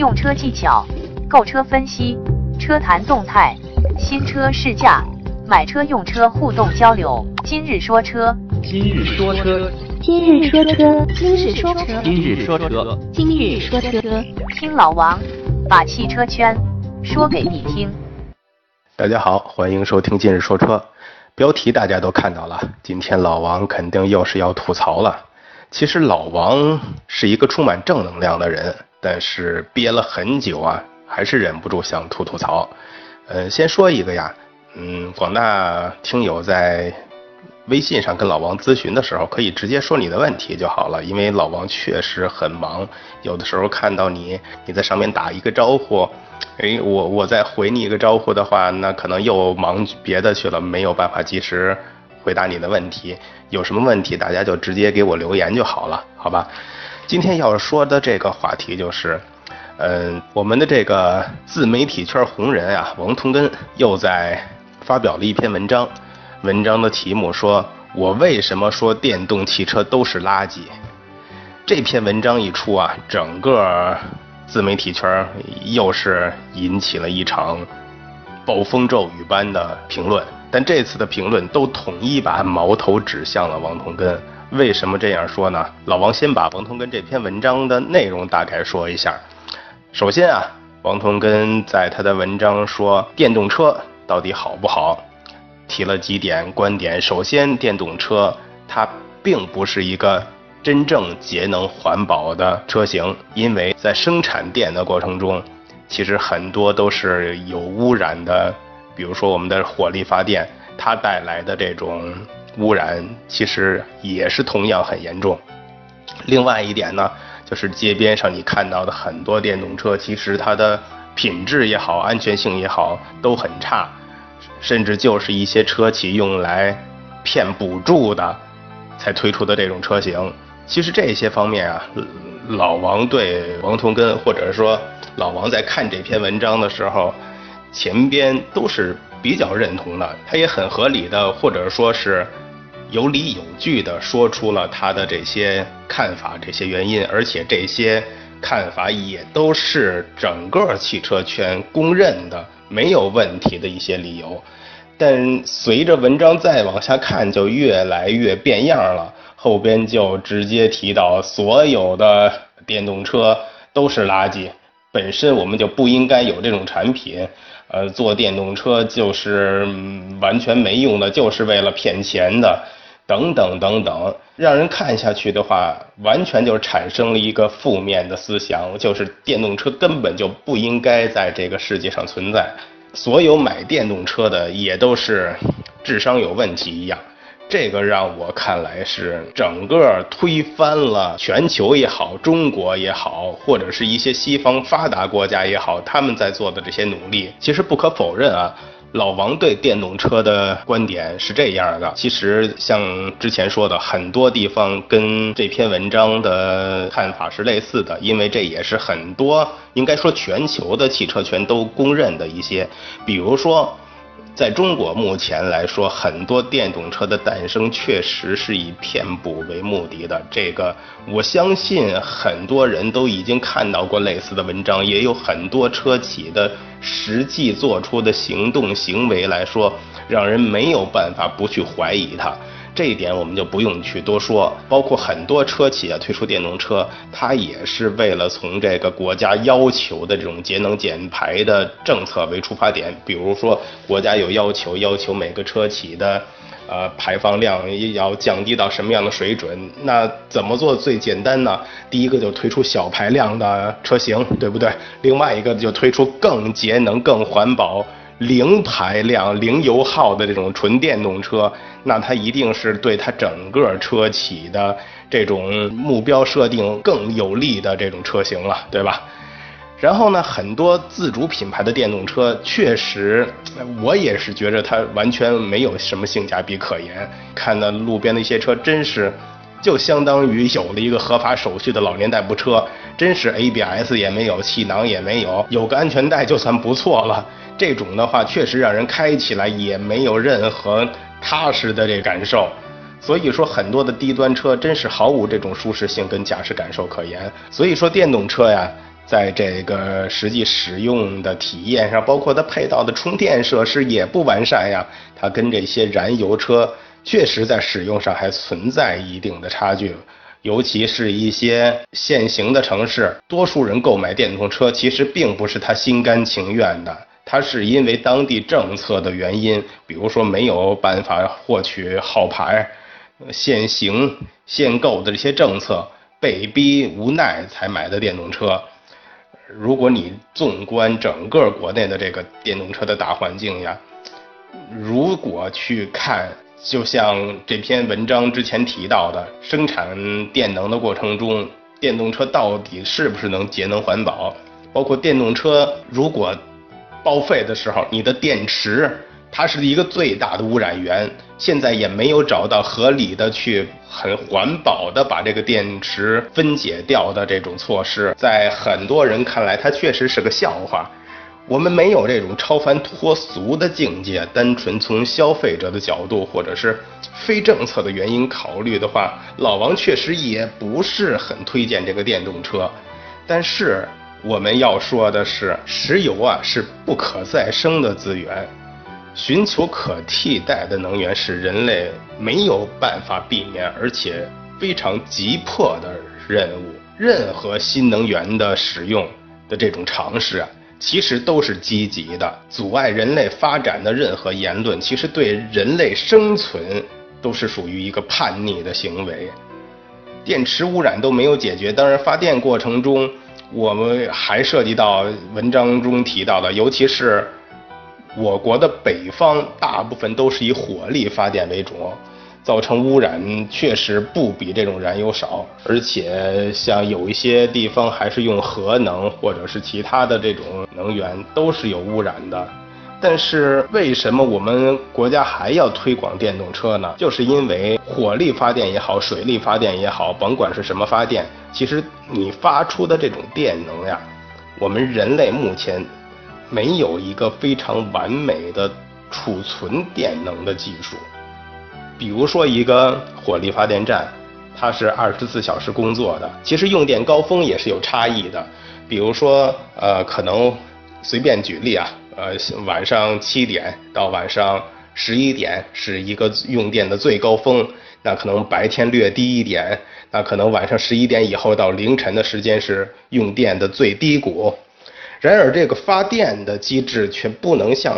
用车技巧、购车分析、车谈动态、新车试驾、买车用车互动交流。今日说车，今日说车，今日说车，今日说车，今日说车，今日说车，听老王把汽车圈说给你听。大家好，欢迎收听今日说车。标题大家都看到了，今天老王肯定又是要吐槽了。其实老王是一个充满正能量的人。但是憋了很久啊，还是忍不住想吐吐槽。呃，先说一个呀，嗯，广大听友在微信上跟老王咨询的时候，可以直接说你的问题就好了，因为老王确实很忙，有的时候看到你你在上面打一个招呼，哎，我我再回你一个招呼的话，那可能又忙别的去了，没有办法及时回答你的问题。有什么问题，大家就直接给我留言就好了，好吧？今天要说的这个话题就是，嗯，我们的这个自媒体圈红人啊，王同根又在发表了一篇文章，文章的题目说：“我为什么说电动汽车都是垃圾？”这篇文章一出啊，整个自媒体圈又是引起了一场暴风骤雨般的评论，但这次的评论都统一把矛头指向了王同根。为什么这样说呢？老王先把王同根这篇文章的内容大概说一下。首先啊，王同根在他的文章说电动车到底好不好，提了几点观点。首先，电动车它并不是一个真正节能环保的车型，因为在生产电的过程中，其实很多都是有污染的，比如说我们的火力发电，它带来的这种。污染其实也是同样很严重。另外一点呢，就是街边上你看到的很多电动车，其实它的品质也好，安全性也好都很差，甚至就是一些车企用来骗补助的才推出的这种车型。其实这些方面啊，老王对王同根，或者说老王在看这篇文章的时候，前边都是。比较认同的，他也很合理的，或者说是有理有据的说出了他的这些看法、这些原因，而且这些看法也都是整个汽车圈公认的没有问题的一些理由。但随着文章再往下看，就越来越变样了，后边就直接提到所有的电动车都是垃圾，本身我们就不应该有这种产品。呃，坐电动车就是完全没用的，就是为了骗钱的，等等等等，让人看下去的话，完全就产生了一个负面的思想，就是电动车根本就不应该在这个世界上存在，所有买电动车的也都是智商有问题一样。这个让我看来是整个推翻了全球也好，中国也好，或者是一些西方发达国家也好，他们在做的这些努力。其实不可否认啊，老王对电动车的观点是这样的。其实像之前说的，很多地方跟这篇文章的看法是类似的，因为这也是很多应该说全球的汽车圈都公认的一些，比如说。在中国目前来说，很多电动车的诞生确实是以骗补为目的的。这个我相信很多人都已经看到过类似的文章，也有很多车企的实际做出的行动行为来说，让人没有办法不去怀疑它。这一点我们就不用去多说，包括很多车企啊推出电动车，它也是为了从这个国家要求的这种节能减排的政策为出发点。比如说，国家有要求，要求每个车企的，呃，排放量要降低到什么样的水准？那怎么做最简单呢？第一个就推出小排量的车型，对不对？另外一个就推出更节能、更环保。零排量、零油耗的这种纯电动车，那它一定是对它整个车企的这种目标设定更有利的这种车型了，对吧？然后呢，很多自主品牌的电动车，确实，我也是觉着它完全没有什么性价比可言。看那路边的一些车，真是就相当于有了一个合法手续的老年代步车，真是 ABS 也没有，气囊也没有，有个安全带就算不错了。这种的话，确实让人开起来也没有任何踏实的这感受，所以说很多的低端车真是毫无这种舒适性跟驾驶感受可言。所以说电动车呀，在这个实际使用的体验上，包括它配套的充电设施也不完善呀。它跟这些燃油车确实在使用上还存在一定的差距，尤其是一些现行的城市，多数人购买电动车其实并不是他心甘情愿的，他是因为当地政策的原因，比如说没有办法获取号牌，限行限购的这些政策，被逼无奈才买的电动车。如果你纵观整个国内的这个电动车的大环境呀，如果去看，就像这篇文章之前提到的，生产电能的过程中，电动车到底是不是能节能环保？包括电动车如果报废的时候，你的电池。它是一个最大的污染源，现在也没有找到合理的去很环保的把这个电池分解掉的这种措施，在很多人看来，它确实是个笑话。我们没有这种超凡脱俗的境界，单纯从消费者的角度或者是非政策的原因考虑的话，老王确实也不是很推荐这个电动车。但是我们要说的是，石油啊是不可再生的资源。寻求可替代的能源是人类没有办法避免，而且非常急迫的任务。任何新能源的使用的这种尝试啊，其实都是积极的。阻碍人类发展的任何言论，其实对人类生存都是属于一个叛逆的行为。电池污染都没有解决，当然发电过程中，我们还涉及到文章中提到的，尤其是。我国的北方大部分都是以火力发电为主，造成污染确实不比这种燃油少，而且像有一些地方还是用核能或者是其他的这种能源，都是有污染的。但是为什么我们国家还要推广电动车呢？就是因为火力发电也好，水力发电也好，甭管是什么发电，其实你发出的这种电能呀，我们人类目前。没有一个非常完美的储存电能的技术，比如说一个火力发电站，它是二十四小时工作的，其实用电高峰也是有差异的。比如说，呃，可能随便举例啊，呃，晚上七点到晚上十一点是一个用电的最高峰，那可能白天略低一点，那可能晚上十一点以后到凌晨的时间是用电的最低谷。然而，这个发电的机制却不能像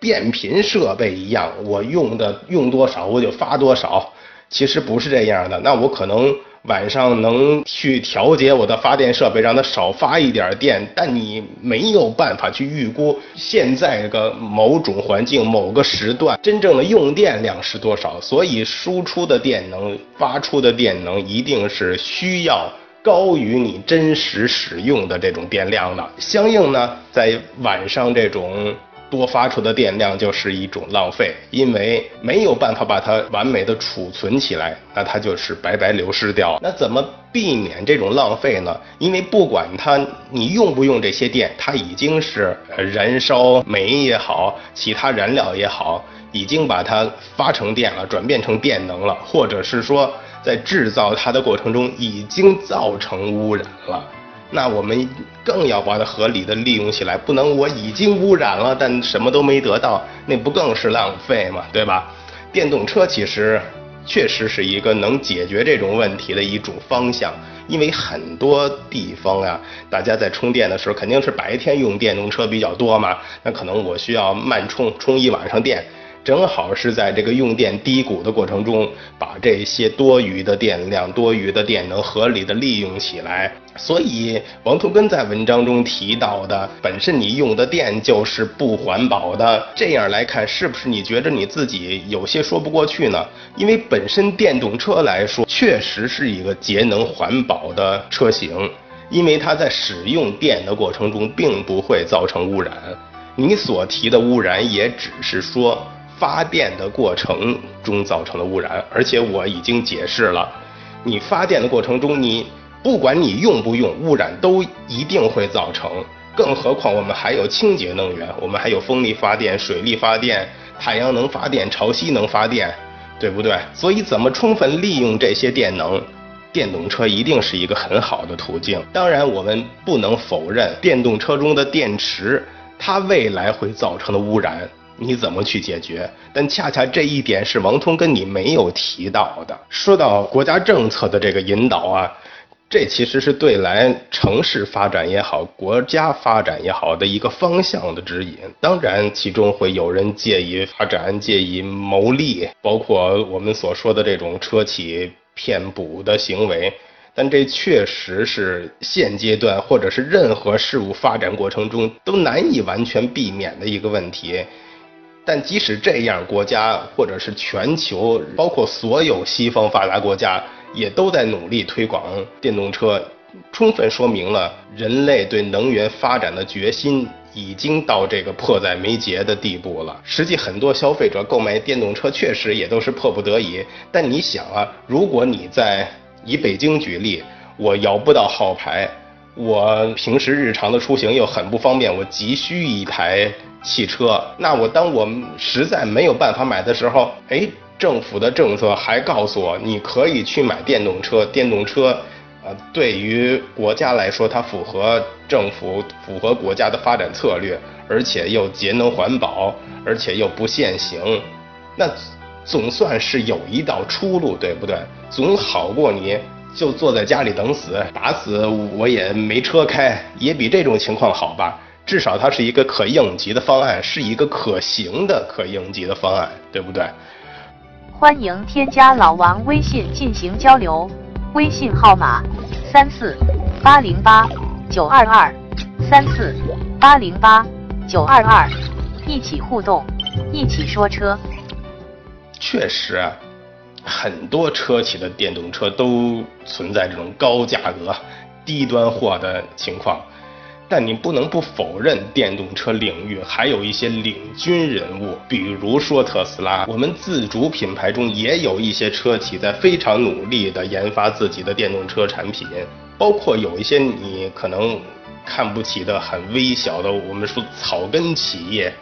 变频设备一样，我用的用多少我就发多少。其实不是这样的。那我可能晚上能去调节我的发电设备，让它少发一点电。但你没有办法去预估现在个某种环境、某个时段真正的用电量是多少。所以，输出的电能、发出的电能一定是需要。高于你真实使用的这种电量的，相应呢，在晚上这种多发出的电量就是一种浪费，因为没有办法把它完美的储存起来，那它就是白白流失掉。那怎么避免这种浪费呢？因为不管它你用不用这些电，它已经是燃烧煤也好，其他燃料也好，已经把它发成电了，转变成电能了，或者是说。在制造它的过程中已经造成污染了，那我们更要把它合理的利用起来，不能我已经污染了，但什么都没得到，那不更是浪费吗？对吧？电动车其实确实是一个能解决这种问题的一种方向，因为很多地方啊，大家在充电的时候肯定是白天用电动车比较多嘛，那可能我需要慢充，充一晚上电。正好是在这个用电低谷的过程中，把这些多余的电量、多余的电能合理的利用起来。所以，王图根在文章中提到的，本身你用的电就是不环保的。这样来看，是不是你觉得你自己有些说不过去呢？因为本身电动车来说，确实是一个节能环保的车型，因为它在使用电的过程中并不会造成污染。你所提的污染，也只是说。发电的过程中造成的污染，而且我已经解释了，你发电的过程中，你不管你用不用，污染都一定会造成。更何况我们还有清洁能源，我们还有风力发电、水力发电、太阳能发电、潮汐能发电，对不对？所以怎么充分利用这些电能，电动车一定是一个很好的途径。当然，我们不能否认电动车中的电池，它未来会造成的污染，你怎么去解决？但恰恰这一点是王通跟你没有提到的。说到国家政策的这个引导啊。这其实是对来城市发展也好，国家发展也好的一个方向的指引。当然，其中会有人介意发展、介意牟利，包括我们所说的这种车企骗补的行为。但这确实是现阶段或者是任何事物发展过程中都难以完全避免的一个问题。但即使这样，国家或者是全球，包括所有西方发达国家。也都在努力推广电动车，充分说明了人类对能源发展的决心已经到这个迫在眉睫的地步了。实际很多消费者购买电动车确实也都是迫不得已。但你想啊，如果你在以北京举例，我摇不到号牌，我平时日常的出行又很不方便，我急需一台汽车，那我当我实在没有办法买的时候，哎。政府的政策还告诉我，你可以去买电动车。电动车，呃，对于国家来说，它符合政府、符合国家的发展策略，而且又节能环保，而且又不限行。那总算是有一道出路，对不对？总好过你就坐在家里等死，打死我也没车开，也比这种情况好吧？至少它是一个可应急的方案，是一个可行的可应急的方案，对不对？欢迎添加老王微信进行交流，微信号码三四八零八九二二三四八零八九二二，一起互动，一起说车。确实，很多车企的电动车都存在这种高价格、低端货的情况。但你不能不否认，电动车领域还有一些领军人物，比如说特斯拉。我们自主品牌中也有一些车企在非常努力地研发自己的电动车产品，包括有一些你可能看不起的很微小的，我们说草根企业，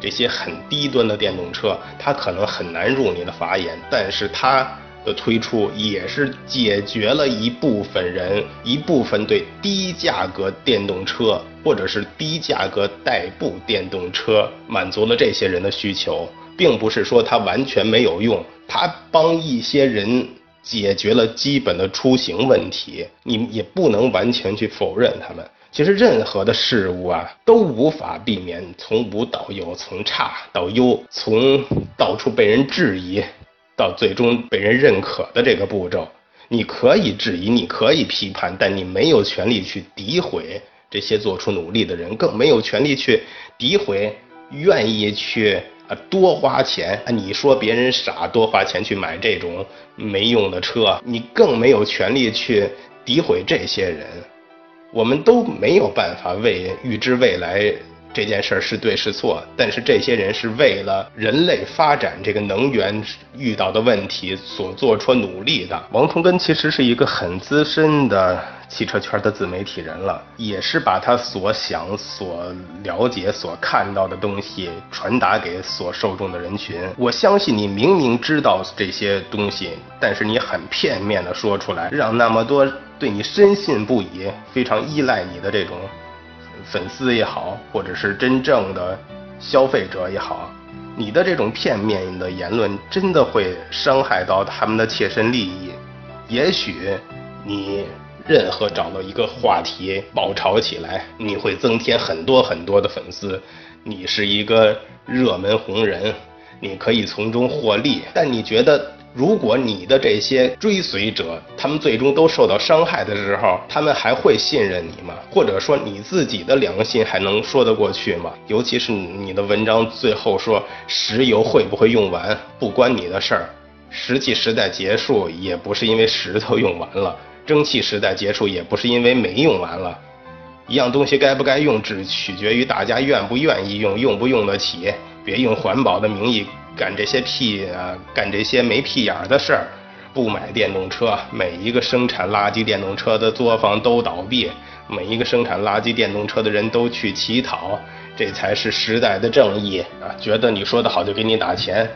这些很低端的电动车，它可能很难入你的法眼，但是它。的推出也是解决了一部分人一部分对低价格电动车或者是低价格代步电动车满足了这些人的需求，并不是说它完全没有用，它帮一些人解决了基本的出行问题，你也不能完全去否认他们。其实任何的事物啊，都无法避免从无到有，从差到优，从到处被人质疑。到最终被人认可的这个步骤，你可以质疑，你可以批判，但你没有权利去诋毁这些做出努力的人，更没有权利去诋毁愿意去啊多花钱啊你说别人傻，多花钱去买这种没用的车，你更没有权利去诋毁这些人。我们都没有办法为预知未来。这件事儿是对是错，但是这些人是为了人类发展这个能源遇到的问题所做出努力的。王同根其实是一个很资深的汽车圈的自媒体人了，也是把他所想、所了解、所看到的东西传达给所受众的人群。我相信你明明知道这些东西，但是你很片面的说出来，让那么多对你深信不疑、非常依赖你的这种。粉丝也好，或者是真正的消费者也好，你的这种片面的言论真的会伤害到他们的切身利益。也许你任何找到一个话题爆炒起来，你会增添很多很多的粉丝，你是一个热门红人，你可以从中获利。但你觉得？如果你的这些追随者，他们最终都受到伤害的时候，他们还会信任你吗？或者说你自己的良心还能说得过去吗？尤其是你的文章最后说石油会不会用完不关你的事儿，石器时代结束也不是因为石头用完了，蒸汽时代结束也不是因为煤用完了，一样东西该不该用只取决于大家愿不愿意用，用不用得起，别用环保的名义。干这些屁啊，干这些没屁眼儿的事儿，不买电动车，每一个生产垃圾电动车的作坊都倒闭，每一个生产垃圾电动车的人都去乞讨，这才是时代的正义啊！觉得你说的好就给你打钱，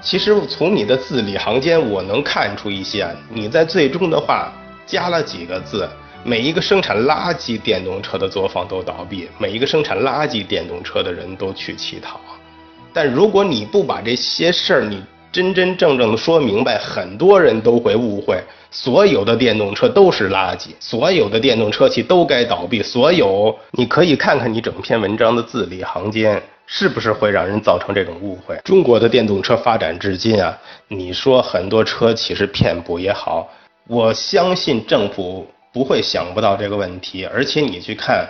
其实从你的字里行间，我能看出一些。你在最终的话加了几个字：每一个生产垃圾电动车的作坊都倒闭，每一个生产垃圾电动车的人都去乞讨。但如果你不把这些事儿你真真正正的说明白，很多人都会误会，所有的电动车都是垃圾，所有的电动车企都该倒闭。所有，你可以看看你整篇文章的字里行间。是不是会让人造成这种误会？中国的电动车发展至今啊，你说很多车企是骗补也好，我相信政府不会想不到这个问题。而且你去看，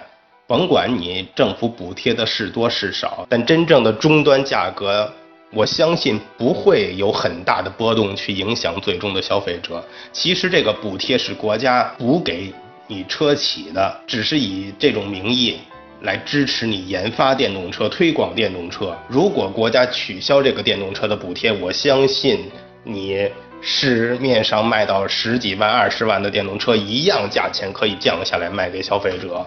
甭管你政府补贴的是多是少，但真正的终端价格，我相信不会有很大的波动去影响最终的消费者。其实这个补贴是国家补给你车企的，只是以这种名义。来支持你研发电动车、推广电动车。如果国家取消这个电动车的补贴，我相信你市面上卖到十几万、二十万的电动车一样价钱可以降下来卖给消费者，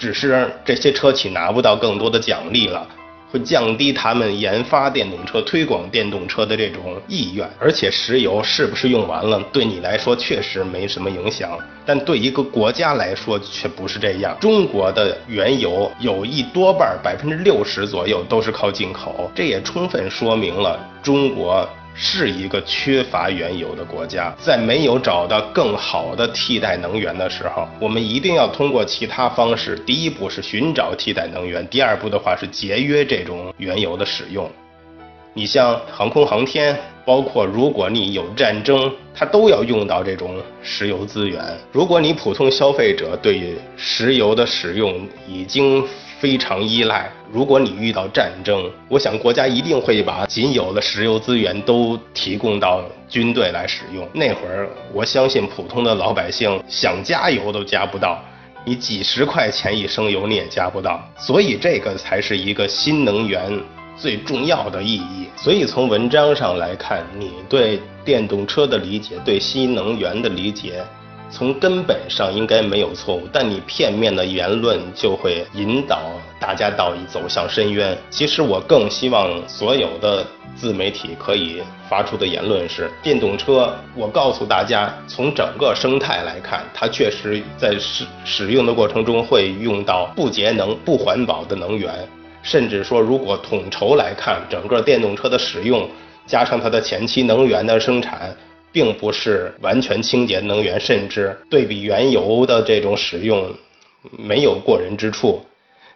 只是这些车企拿不到更多的奖励了。会降低他们研发电动车、推广电动车的这种意愿，而且石油是不是用完了，对你来说确实没什么影响，但对一个国家来说却不是这样。中国的原油有一多半，百分之六十左右都是靠进口，这也充分说明了中国。是一个缺乏原油的国家，在没有找到更好的替代能源的时候，我们一定要通过其他方式。第一步是寻找替代能源，第二步的话是节约这种原油的使用。你像航空航天，包括如果你有战争，它都要用到这种石油资源。如果你普通消费者对石油的使用已经非常依赖。如果你遇到战争，我想国家一定会把仅有的石油资源都提供到军队来使用。那会儿，我相信普通的老百姓想加油都加不到，你几十块钱一升油你也加不到。所以这个才是一个新能源最重要的意义。所以从文章上来看，你对电动车的理解，对新能源的理解。从根本上应该没有错误，但你片面的言论就会引导大家到走向深渊。其实我更希望所有的自媒体可以发出的言论是：电动车，我告诉大家，从整个生态来看，它确实在使使用的过程中会用到不节能、不环保的能源，甚至说，如果统筹来看，整个电动车的使用加上它的前期能源的生产。并不是完全清洁能源，甚至对比原油的这种使用没有过人之处，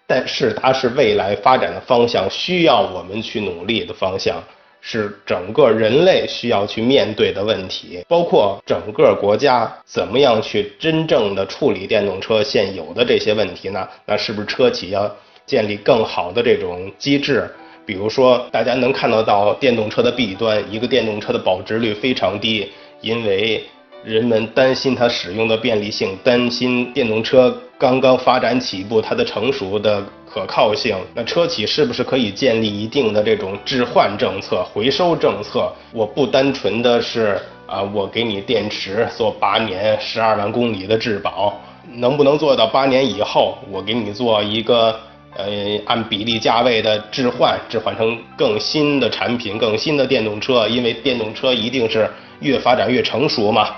但是它是未来发展的方向，需要我们去努力的方向，是整个人类需要去面对的问题，包括整个国家怎么样去真正的处理电动车现有的这些问题呢？那是不是车企要建立更好的这种机制？比如说，大家能看得到电动车的弊端，一个电动车的保值率非常低，因为人们担心它使用的便利性，担心电动车刚刚发展起步，它的成熟的可靠性。那车企是不是可以建立一定的这种置换政策、回收政策？我不单纯的是啊，我给你电池做八年、十二万公里的质保，能不能做到八年以后，我给你做一个？呃，按比例价位的置换，置换成更新的产品、更新的电动车，因为电动车一定是越发展越成熟嘛。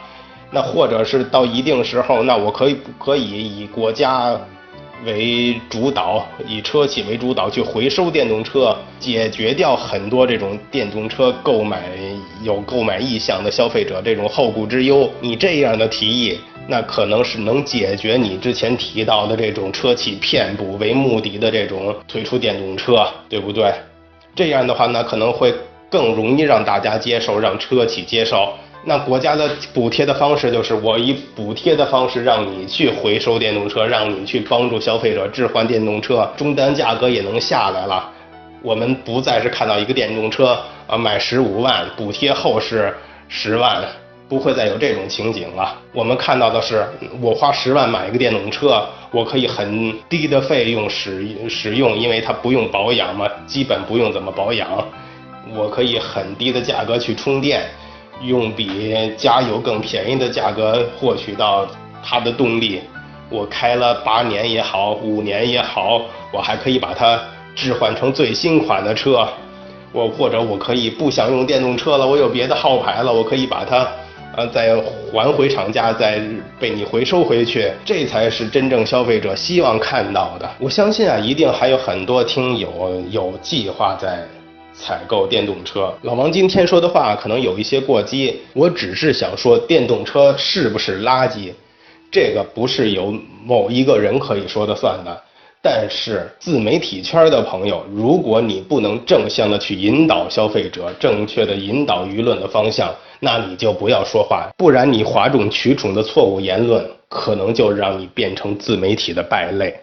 那或者是到一定时候，那我可以可以以国家为主导，以车企为主导去回收电动车，解决掉很多这种电动车购买有购买意向的消费者这种后顾之忧。你这样的提议。那可能是能解决你之前提到的这种车企骗补为目的的这种推出电动车，对不对？这样的话，那可能会更容易让大家接受，让车企接受。那国家的补贴的方式就是我以补贴的方式让你去回收电动车，让你去帮助消费者置换电动车，终端价格也能下来了。我们不再是看到一个电动车啊买十五万，补贴后是十万。不会再有这种情景了。我们看到的是，我花十万买一个电动车，我可以很低的费用使使用，因为它不用保养嘛，基本不用怎么保养。我可以很低的价格去充电，用比加油更便宜的价格获取到它的动力。我开了八年也好，五年也好，我还可以把它置换成最新款的车。我或者我可以不想用电动车了，我有别的号牌了，我可以把它。啊，再还回厂家，再被你回收回去，这才是真正消费者希望看到的。我相信啊，一定还有很多听友有计划在采购电动车。老王今天说的话可能有一些过激，我只是想说，电动车是不是垃圾，这个不是由某一个人可以说的算的。但是自媒体圈的朋友，如果你不能正向的去引导消费者，正确的引导舆论的方向，那你就不要说话，不然你哗众取宠的错误言论，可能就让你变成自媒体的败类。